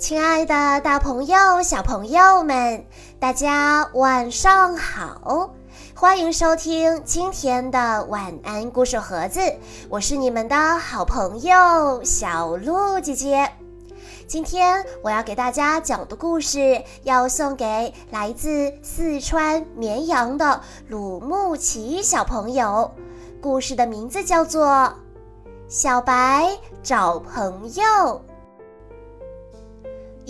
亲爱的，大朋友、小朋友们，大家晚上好！欢迎收听今天的晚安故事盒子，我是你们的好朋友小鹿姐姐。今天我要给大家讲的故事，要送给来自四川绵阳的鲁木齐小朋友。故事的名字叫做《小白找朋友》。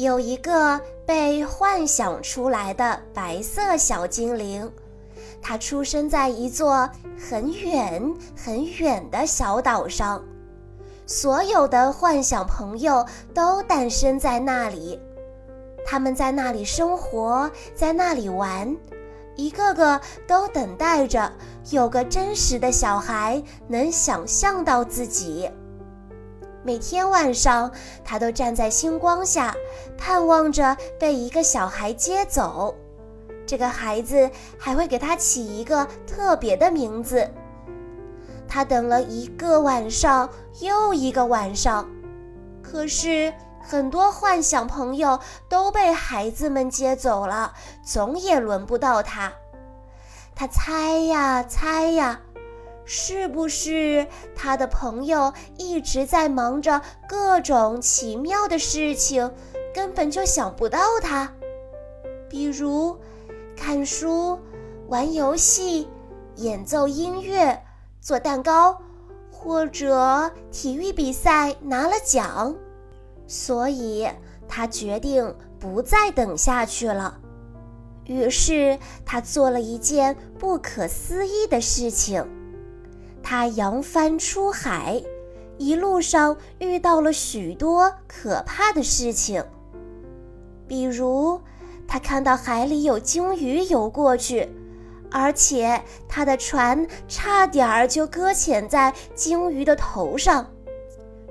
有一个被幻想出来的白色小精灵，它出生在一座很远很远的小岛上，所有的幻想朋友都诞生在那里，他们在那里生活，在那里玩，一个个都等待着有个真实的小孩能想象到自己。每天晚上，他都站在星光下，盼望着被一个小孩接走。这个孩子还会给他起一个特别的名字。他等了一个晚上又一个晚上，可是很多幻想朋友都被孩子们接走了，总也轮不到他。他猜呀猜呀。是不是他的朋友一直在忙着各种奇妙的事情，根本就想不到他？比如看书、玩游戏、演奏音乐、做蛋糕，或者体育比赛拿了奖。所以他决定不再等下去了。于是他做了一件不可思议的事情。他扬帆出海，一路上遇到了许多可怕的事情。比如，他看到海里有鲸鱼游过去，而且他的船差点儿就搁浅在鲸鱼的头上。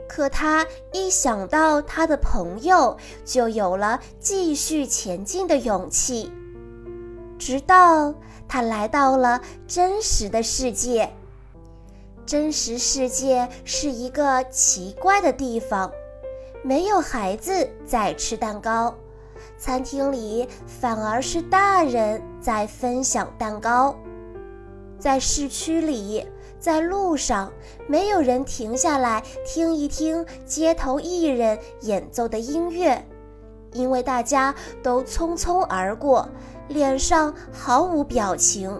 可他一想到他的朋友，就有了继续前进的勇气。直到他来到了真实的世界。真实世界是一个奇怪的地方，没有孩子在吃蛋糕，餐厅里反而是大人在分享蛋糕。在市区里，在路上，没有人停下来听一听街头艺人演奏的音乐，因为大家都匆匆而过，脸上毫无表情。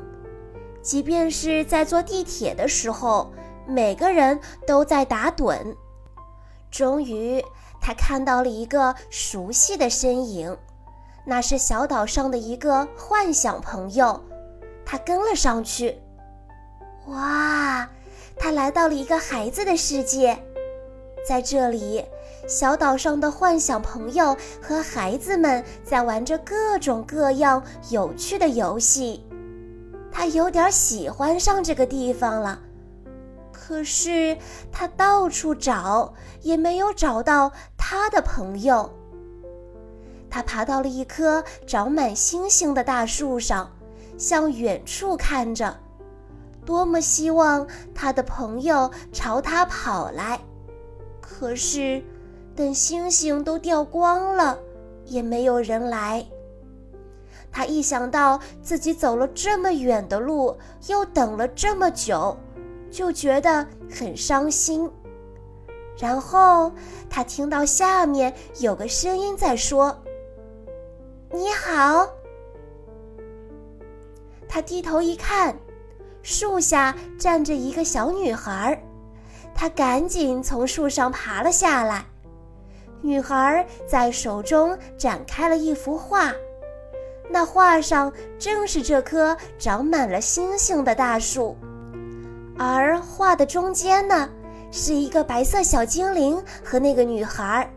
即便是在坐地铁的时候。每个人都在打盹。终于，他看到了一个熟悉的身影，那是小岛上的一个幻想朋友。他跟了上去。哇，他来到了一个孩子的世界，在这里，小岛上的幻想朋友和孩子们在玩着各种各样有趣的游戏。他有点喜欢上这个地方了。可是他到处找，也没有找到他的朋友。他爬到了一棵长满星星的大树上，向远处看着，多么希望他的朋友朝他跑来。可是，等星星都掉光了，也没有人来。他一想到自己走了这么远的路，又等了这么久。就觉得很伤心，然后他听到下面有个声音在说：“你好。”他低头一看，树下站着一个小女孩，他赶紧从树上爬了下来。女孩在手中展开了一幅画，那画上正是这棵长满了星星的大树。而画的中间呢，是一个白色小精灵和那个女孩，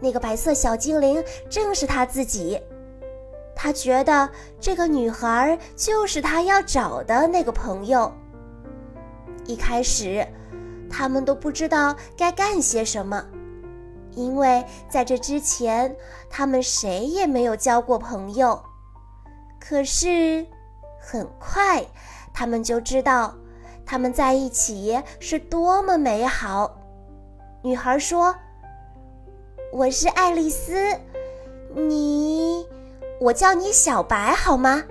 那个白色小精灵正是他自己。他觉得这个女孩就是他要找的那个朋友。一开始，他们都不知道该干些什么，因为在这之前，他们谁也没有交过朋友。可是，很快，他们就知道。他们在一起是多么美好！女孩说：“我是爱丽丝，你，我叫你小白好吗？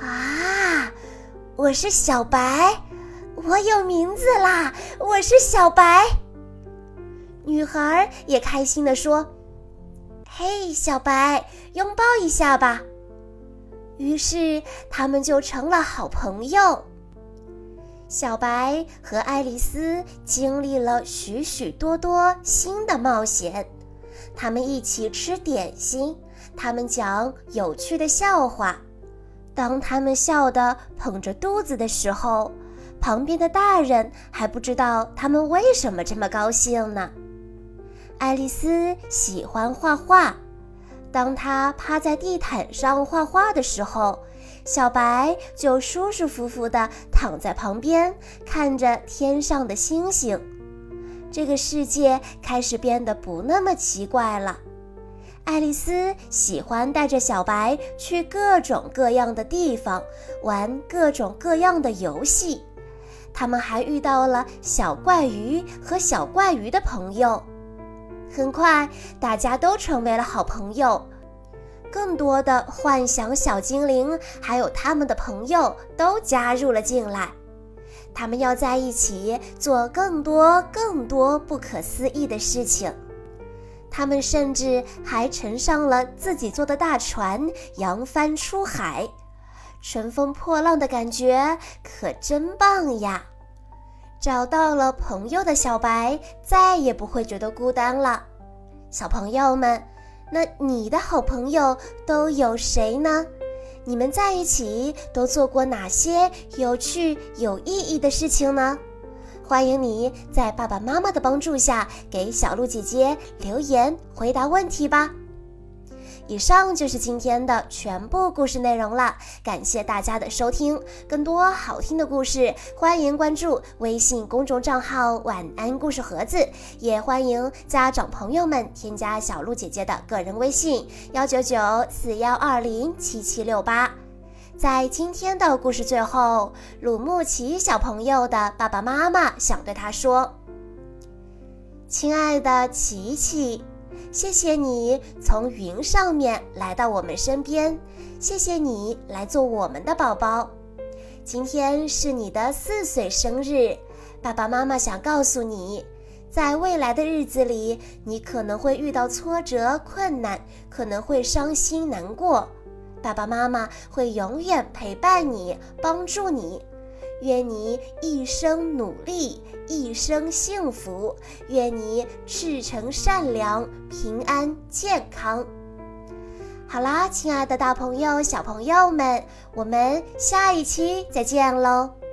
啊，我是小白，我有名字啦，我是小白。女孩也开心地说：“嘿，小白，拥抱一下吧。”于是他们就成了好朋友。小白和爱丽丝经历了许许多多新的冒险，他们一起吃点心，他们讲有趣的笑话。当他们笑得捧着肚子的时候，旁边的大人还不知道他们为什么这么高兴呢。爱丽丝喜欢画画，当她趴在地毯上画画的时候。小白就舒舒服服地躺在旁边，看着天上的星星。这个世界开始变得不那么奇怪了。爱丽丝喜欢带着小白去各种各样的地方，玩各种各样的游戏。他们还遇到了小怪鱼和小怪鱼的朋友。很快，大家都成为了好朋友。更多的幻想小精灵，还有他们的朋友都加入了进来。他们要在一起做更多更多不可思议的事情。他们甚至还乘上了自己做的大船，扬帆出海。乘风破浪的感觉可真棒呀！找到了朋友的小白，再也不会觉得孤单了。小朋友们。那你的好朋友都有谁呢？你们在一起都做过哪些有趣有意义的事情呢？欢迎你在爸爸妈妈的帮助下给小鹿姐姐留言回答问题吧。以上就是今天的全部故事内容了，感谢大家的收听。更多好听的故事，欢迎关注微信公众账号“晚安故事盒子”，也欢迎家长朋友们添加小鹿姐姐的个人微信：幺九九四幺二零七七六八。在今天的故事最后，鲁木齐小朋友的爸爸妈妈想对他说：“亲爱的琪琪。”谢谢你从云上面来到我们身边，谢谢你来做我们的宝宝。今天是你的四岁生日，爸爸妈妈想告诉你，在未来的日子里，你可能会遇到挫折、困难，可能会伤心难过，爸爸妈妈会永远陪伴你，帮助你。愿你一生努力，一生幸福。愿你赤诚善良，平安健康。好啦，亲爱的大朋友、小朋友们，我们下一期再见喽。